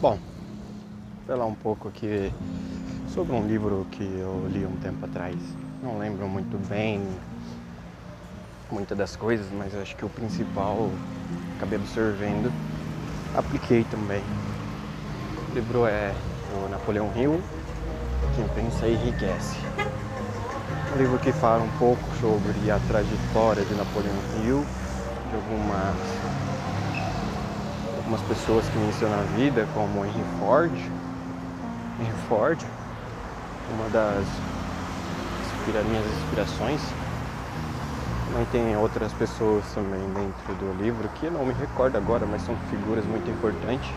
Bom, falar um pouco aqui sobre um livro que eu li um tempo atrás. Não lembro muito bem muitas das coisas, mas acho que o principal acabei absorvendo, apliquei também. O livro é o Napoleão Hill, Quem Pensa Enriquece. Um livro que fala um pouco sobre a trajetória de Napoleão Hill, de algumas, algumas pessoas que mencionam a vida, como Henry Ford. Henry Ford, uma das minhas inspirações também tem outras pessoas também dentro do livro que eu não me recordo agora, mas são figuras muito importantes,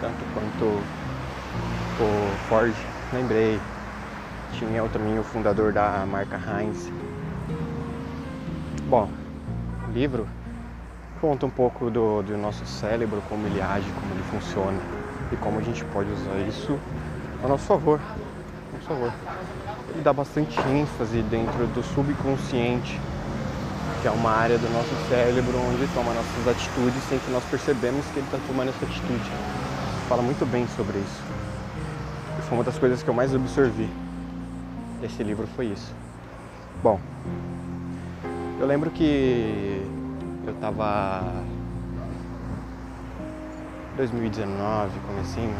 tanto quanto o Ford, lembrei. Tinha também o fundador da marca Heinz. Bom, livro conta um pouco do, do nosso cérebro, como ele age, como ele funciona e como a gente pode usar isso a nosso favor. A nosso favor. Ele dá bastante ênfase dentro do subconsciente que é uma área do nosso cérebro onde toma nossas atitudes sem que nós percebemos que ele está tomando essa atitude. Fala muito bem sobre isso. E foi uma das coisas que eu mais absorvi desse livro foi isso. Bom, eu lembro que eu estava 2019, comecinho.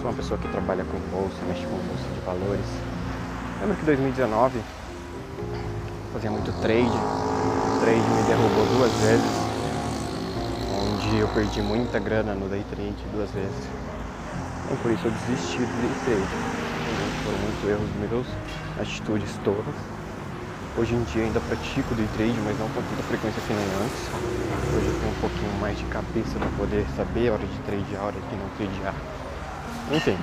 Sou uma pessoa que trabalha com bolsa, mexe com bolsa de valores. Lembro que 2019 fazia muito trade. O trade me derrubou duas vezes, onde eu perdi muita grana no day trade duas vezes. E por isso eu desisti do day trade. Foram muitos erros meus, atitudes todas. Hoje em dia ainda pratico day trade, mas não com tanta frequência que nem antes. Hoje eu tenho um pouquinho mais de cabeça para poder saber a hora de tradear, a hora de não tradear. Enfim,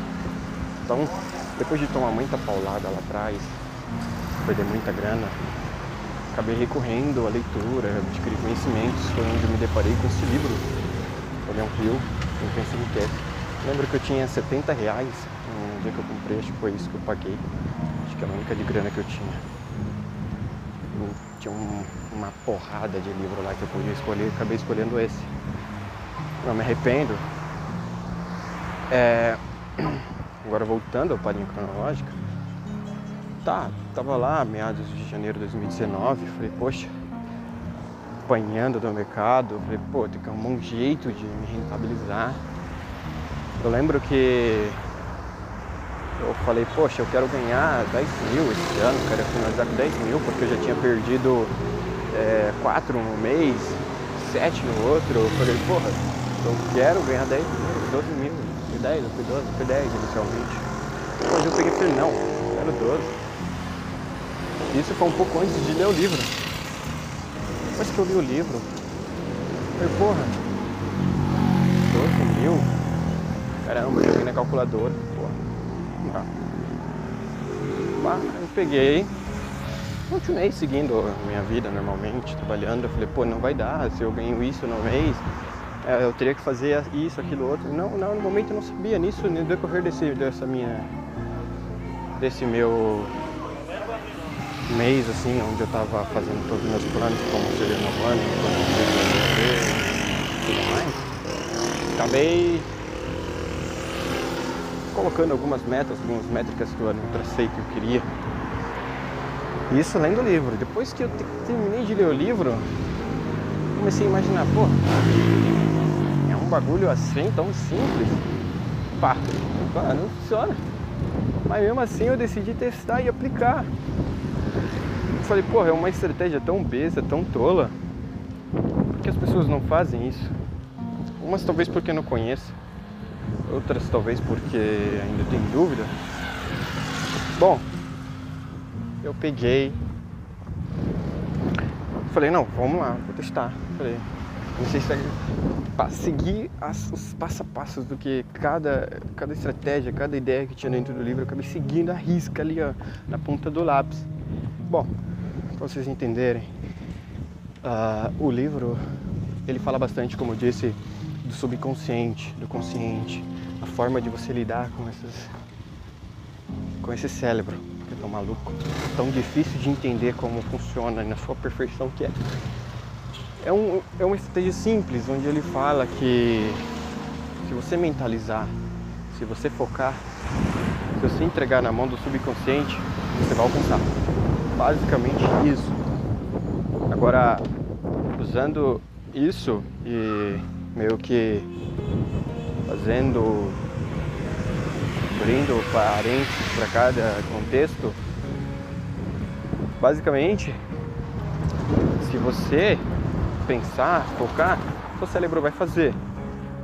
então depois de tomar muita paulada lá atrás, perder muita grana, acabei recorrendo à leitura, adquirir conhecimentos, foi onde eu me deparei com esse livro, Olhão Rio, Pensa Enriquece. Lembro que eu tinha 70 reais no dia que eu comprei, acho que foi isso que eu paguei. Acho que era a única de grana que eu tinha. Tinha um, uma porrada de livro lá que eu podia escolher, acabei escolhendo esse. Não me arrependo. É... Agora voltando ao parinho cronológico, tá, tava lá, meados de janeiro de 2019, falei, poxa, apanhando do mercado, falei, pô, tem que arrumar um jeito de me rentabilizar. Eu lembro que eu falei, poxa, eu quero ganhar 10 mil esse ano, quero finalizar com 10 mil, porque eu já tinha perdido é, 4 no mês, 7 no outro. Eu falei, porra, eu quero ganhar 10 mil, 12 mil, fui 10, eu fui 12, eu fui 10 inicialmente. Depois eu peguei e falei, não, quero 12. Isso foi um pouco antes de ler o livro. Depois que eu li o livro, eu falei, porra, 12 mil? Caramba, eu joguei na calculadora, Bah, eu peguei, continuei seguindo a minha vida normalmente, trabalhando. Eu falei, pô, não vai dar, se eu ganho isso no mês, é, eu teria que fazer isso, aquilo, outro. Não, não, no momento eu não sabia nisso, no decorrer desse, dessa minha, desse meu mês assim, onde eu estava fazendo todos os meus planos, como seria no ano, como seria tudo mais, acabei colocando algumas metas, algumas métricas que eu não tracei que eu queria. Isso lendo o livro. Depois que eu terminei de ler o livro, comecei a imaginar, pô, é um bagulho assim tão simples. Pá, não funciona. Mas mesmo assim eu decidi testar e aplicar falei, porra, é uma estratégia tão besta, tão tola. Por que as pessoas não fazem isso? Umas talvez porque não conhecem, outras talvez porque ainda tem dúvida. Bom, eu peguei, falei, não, vamos lá, vou testar. Falei, não sei se seguir as, os passo a passos do que cada, cada estratégia, cada ideia que tinha dentro do livro, eu acabei seguindo a risca ali ó, na ponta do lápis. Bom, para vocês entenderem, uh, o livro ele fala bastante, como eu disse, do subconsciente, do consciente, a forma de você lidar com esses, com esse cérebro que é tão maluco, tão difícil de entender como funciona na sua perfeição que é. É, um, é uma estratégia simples, onde ele fala que se você mentalizar, se você focar, se você entregar na mão do subconsciente, você vai alcançar. Basicamente isso. Agora, usando isso e meio que fazendo, abrindo parênteses para cada contexto, basicamente, se você pensar, focar, seu cérebro vai fazer.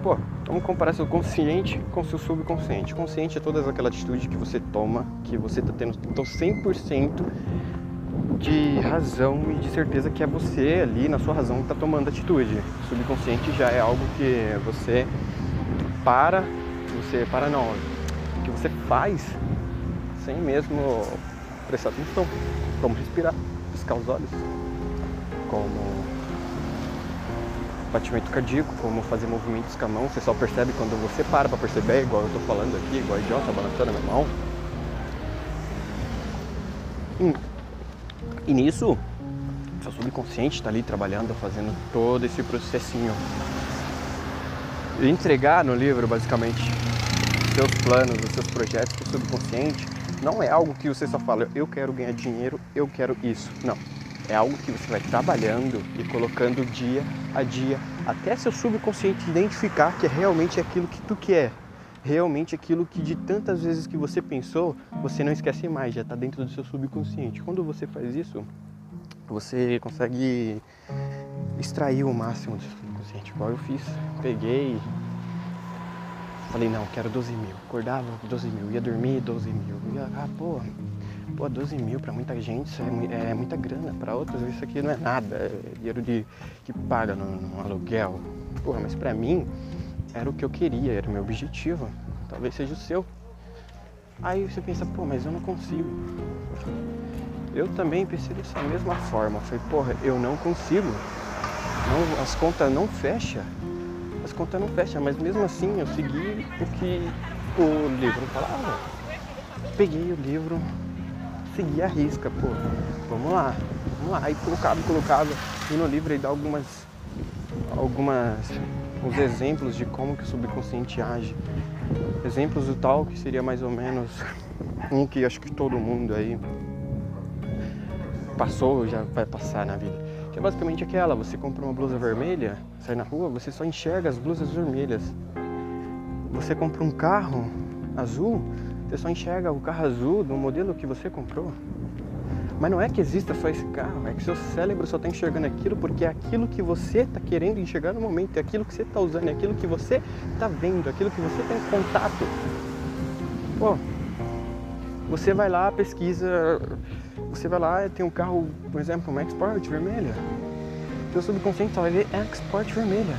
Pô, vamos comparar seu consciente com seu subconsciente. Consciente é todas aquelas atitudes que você toma, que você está tendo então 100% de razão e de certeza que é você ali na sua razão que está tomando atitude. Subconsciente já é algo que você para, você para não, que você faz sem mesmo prestar atenção, como respirar, piscar os olhos, como batimento cardíaco, como fazer movimentos com a mão, você só percebe quando você para para perceber, igual eu tô falando aqui, igual idiota balançando a minha mão. Hum. E nisso, seu subconsciente está ali trabalhando, fazendo todo esse processinho. Entregar no livro, basicamente, seus planos, os seus projetos para o subconsciente, não é algo que você só fala, eu quero ganhar dinheiro, eu quero isso. Não. É algo que você vai trabalhando e colocando dia a dia, até seu subconsciente identificar que é realmente aquilo que tu quer. Realmente aquilo que de tantas vezes que você pensou, você não esquece mais, já está dentro do seu subconsciente. Quando você faz isso, você consegue extrair o máximo do subconsciente, igual eu fiz. Peguei, falei, não, quero 12 mil. Acordava 12 mil, ia dormir 12 mil. Ia, ah, pô, Pô, 12 mil para muita gente isso é, é muita grana, para outros isso aqui não é nada, é dinheiro de, que paga no, no aluguel. Porra, mas para mim era o que eu queria, era o meu objetivo, talvez seja o seu. Aí você pensa, pô, mas eu não consigo. Eu também pensei dessa mesma forma. falei, porra, eu não consigo. Não, as contas não fecham. As contas não fecham, mas mesmo assim eu segui o que o livro falava. Peguei o livro, seguir a risca, pô. Vamos lá, vamos lá. Aí colocava, colocava. E no livro ele dá algumas. algumas. uns exemplos de como que o subconsciente age. Exemplos do tal que seria mais ou menos um que acho que todo mundo aí passou já vai passar na vida. Que é basicamente aquela, você compra uma blusa vermelha, sai na rua, você só enxerga as blusas vermelhas. Você compra um carro azul, você só enxerga o carro azul do modelo que você comprou. Mas não é que exista só esse carro, é que seu cérebro só está enxergando aquilo porque é aquilo que você está querendo enxergar no momento, é aquilo que você está usando, é aquilo que você está vendo, é aquilo que você tem contato. Pô, você vai lá, pesquisa, você vai lá, tem um carro, por exemplo, uma Export vermelha. Seu subconsciente só vai ver Export vermelha.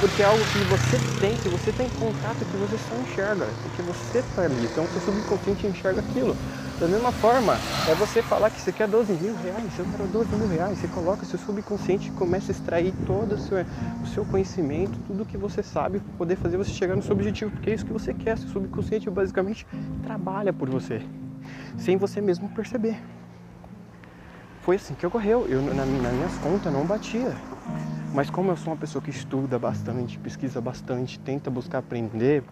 Porque é algo que você tem, que você tem contato, que você só enxerga, porque você está ali. Então, seu subconsciente enxerga aquilo. Da mesma forma, é você falar que você quer 12 mil reais, eu quero 12 mil reais. Você coloca seu subconsciente começa a extrair todo o seu, o seu conhecimento, tudo que você sabe, para poder fazer você chegar no seu objetivo, porque é isso que você quer. Seu subconsciente basicamente trabalha por você, sem você mesmo perceber. Foi assim que ocorreu. Eu, na, nas minhas contas, não batia. Mas como eu sou uma pessoa que estuda bastante, pesquisa bastante, tenta buscar aprender,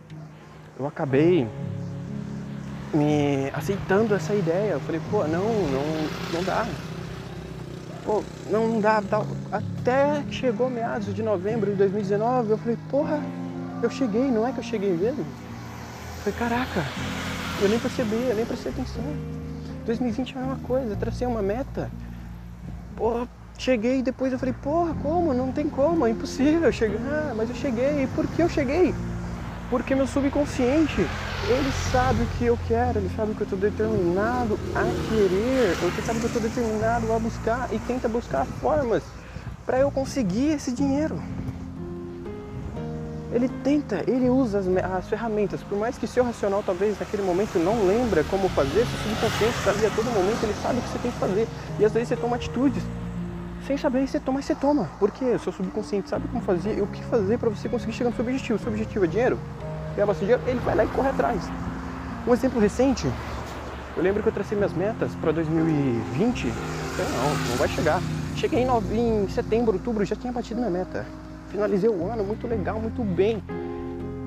eu acabei me aceitando essa ideia. Eu falei, pô, não, não, não dá. Pô, não, dá, tal. Até chegou meados de novembro de 2019, eu falei, porra, eu cheguei, não é que eu cheguei mesmo? Eu falei, caraca, eu nem percebi, eu nem prestei atenção. 2020 é a mesma coisa, tracei uma meta. Porra, Cheguei e depois eu falei, porra, como? Não tem como, é impossível chegar. Mas eu cheguei. E por que eu cheguei? Porque meu subconsciente, ele sabe o que eu quero, ele sabe que eu estou determinado a querer, ele sabe que eu estou determinado a buscar e tenta buscar formas para eu conseguir esse dinheiro. Ele tenta, ele usa as, as, ferramentas, por mais que seu racional talvez naquele momento não lembra como fazer, seu subconsciente sabe a todo momento, ele sabe o que você tem que fazer. E às vezes você toma atitudes sem saber você toma, você toma. Porque o seu subconsciente sabe como fazer e o que fazer para você conseguir chegar no seu objetivo. O seu objetivo é dinheiro, ganhar bastante dinheiro, ele vai lá e corre atrás. Um exemplo recente, eu lembro que eu tracei minhas metas para 2020. Eu, não, não vai chegar. Cheguei em, em setembro, outubro, já tinha batido minha meta. Finalizei o ano muito legal, muito bem.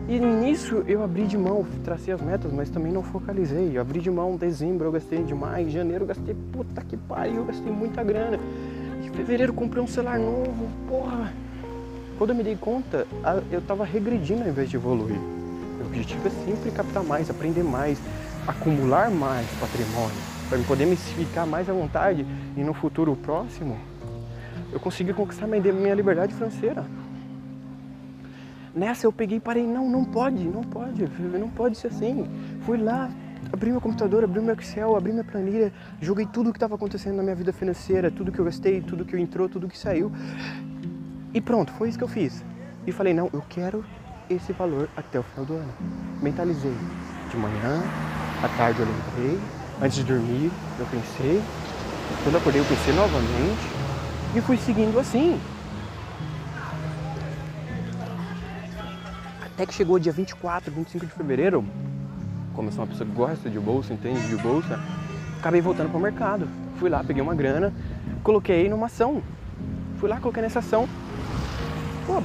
E nisso eu abri de mão, tracei as metas, mas também não focalizei. Eu abri de mão dezembro, eu gastei demais, janeiro eu gastei, puta que pariu, eu gastei muita grana. Fevereiro comprei um celular novo, porra. Quando eu me dei conta, eu tava regredindo ao invés de evoluir. O objetivo é sempre captar mais, aprender mais, acumular mais patrimônio, para poder me ficar mais à vontade e no futuro próximo eu conseguir conquistar minha liberdade financeira. Nessa eu peguei e parei, não, não pode, não pode, não pode ser assim. Fui lá, abri meu computador, abri meu Excel, abri minha planilha, joguei tudo o que estava acontecendo na minha vida financeira, tudo que eu gastei, tudo que entrou, tudo que saiu. E pronto, foi isso que eu fiz. E falei, não, eu quero esse valor até o final do ano. Mentalizei. De manhã, à tarde eu lembrei, antes de dormir eu pensei, quando acordei eu pensei novamente e fui seguindo assim. Até que chegou dia 24, 25 de fevereiro, como eu sou uma pessoa que gosta de bolsa, entende de bolsa, acabei voltando para o mercado. Fui lá, peguei uma grana, coloquei numa ação. Fui lá, coloquei nessa ação. Pô,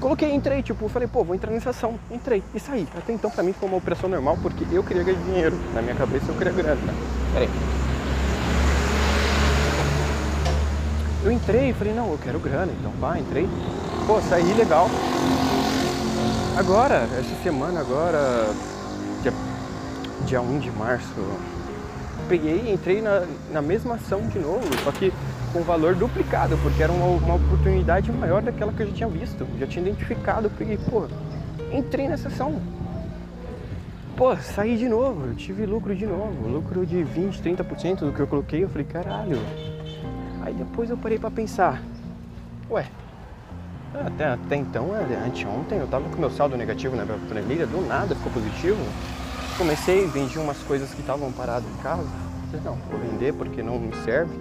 coloquei, entrei, tipo, falei, pô, vou entrar nessa ação. Entrei e saí. Até então pra mim foi uma operação normal porque eu queria ganhar dinheiro. Na minha cabeça eu queria grana. Pera aí. Eu entrei e falei, não, eu quero grana, então pá, entrei. Pô, saí legal. Agora, essa semana agora, dia, dia 1 de março, peguei e entrei na, na mesma ação de novo, só que com valor duplicado, porque era uma, uma oportunidade maior daquela que eu já tinha visto, já tinha identificado, peguei, pô, entrei nessa ação. Pô, saí de novo, tive lucro de novo, lucro de 20, 30% do que eu coloquei, eu falei, caralho. Aí depois eu parei para pensar, ué, até, até então, é, anteontem, eu tava com meu saldo negativo na minha planilha, do nada ficou positivo. Comecei, vendi umas coisas que estavam paradas em casa. Falei, não, vou vender porque não me serve,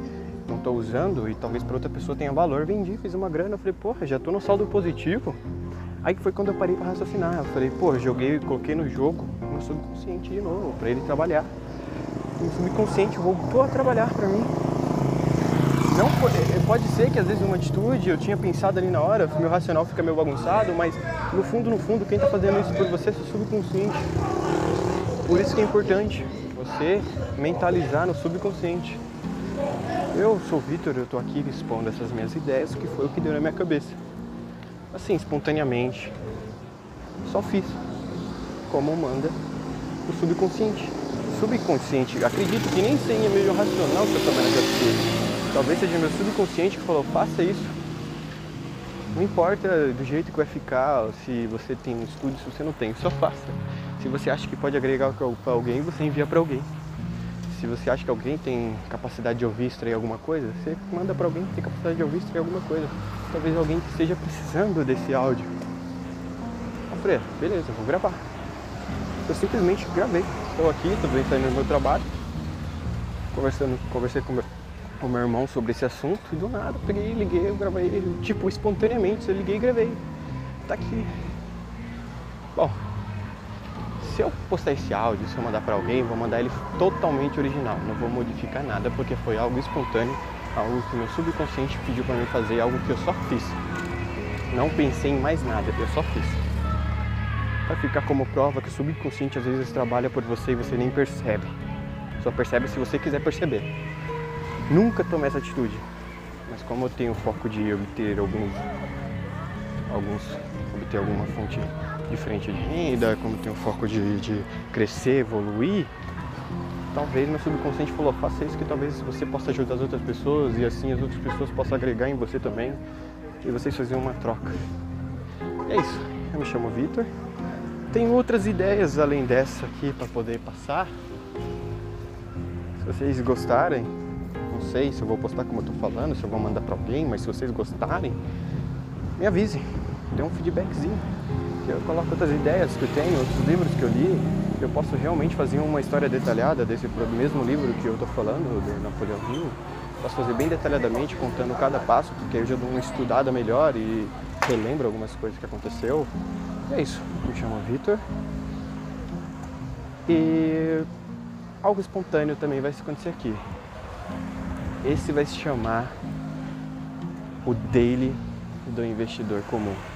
não estou usando e talvez para outra pessoa tenha valor. Vendi, fiz uma grana, falei, porra, já estou no saldo positivo. Aí foi quando eu parei para raciocinar. Eu falei, pô, joguei, coloquei no jogo no subconsciente de novo, para ele trabalhar. O subconsciente voltou a trabalhar para mim. Não é, pode ser que às vezes uma atitude eu tinha pensado ali na hora, meu racional fica meio bagunçado, mas no fundo, no fundo, quem está fazendo isso por você é seu subconsciente. Por isso que é importante você mentalizar no subconsciente. Eu sou o Vitor, eu estou aqui expondo essas minhas ideias, que foi o que deu na minha cabeça. Assim, espontaneamente. Só fiz. Como manda o subconsciente. Subconsciente, acredito que nem seja meio racional que eu estou vendo Talvez seja meu subconsciente que falou, faça isso. Não importa do jeito que vai ficar, se você tem estudo, se você não tem, só faça. Se você acha que pode agregar para alguém, você envia para alguém. Se você acha que alguém tem capacidade de ouvir extrair alguma coisa, você manda para alguém que tem capacidade de ouvir extrair alguma coisa. Talvez alguém que esteja precisando desse áudio. Falei, beleza, vou gravar. Eu simplesmente gravei. Estou aqui, estou saindo no meu trabalho, conversando, conversei com meu com meu irmão sobre esse assunto e do nada peguei, liguei, eu gravei, tipo, espontaneamente, eu liguei e gravei. Tá aqui. Bom, se eu postar esse áudio, se eu mandar para alguém, vou mandar ele totalmente original, não vou modificar nada porque foi algo espontâneo, algo que meu subconsciente pediu para mim fazer, algo que eu só fiz. Não pensei em mais nada, eu só fiz. Para ficar como prova que o subconsciente às vezes trabalha por você e você nem percebe. Só percebe se você quiser perceber. Nunca tomei essa atitude. Mas como eu tenho foco de obter alguns, alguns obter alguma fonte diferente de renda, como tenho o foco de, de crescer, evoluir, talvez meu subconsciente falou, faça isso que talvez você possa ajudar as outras pessoas e assim as outras pessoas possam agregar em você também e vocês fazerem uma troca. E é isso. Eu me chamo Vitor. Tenho outras ideias além dessa aqui para poder passar. Se vocês gostarem, não sei se eu vou postar como eu tô falando, se eu vou mandar para alguém, mas se vocês gostarem, me avisem. Dê um feedbackzinho. Que eu coloco outras ideias que eu tenho, outros livros que eu li. Eu posso realmente fazer uma história detalhada desse mesmo livro que eu tô falando, do Napoleão Hill. Posso fazer bem detalhadamente, contando cada passo, porque aí eu já dou uma estudada melhor e relembro algumas coisas que aconteceu. E é isso. Me chamo Vitor. E algo espontâneo também vai acontecer aqui. Esse vai se chamar o daily do investidor comum.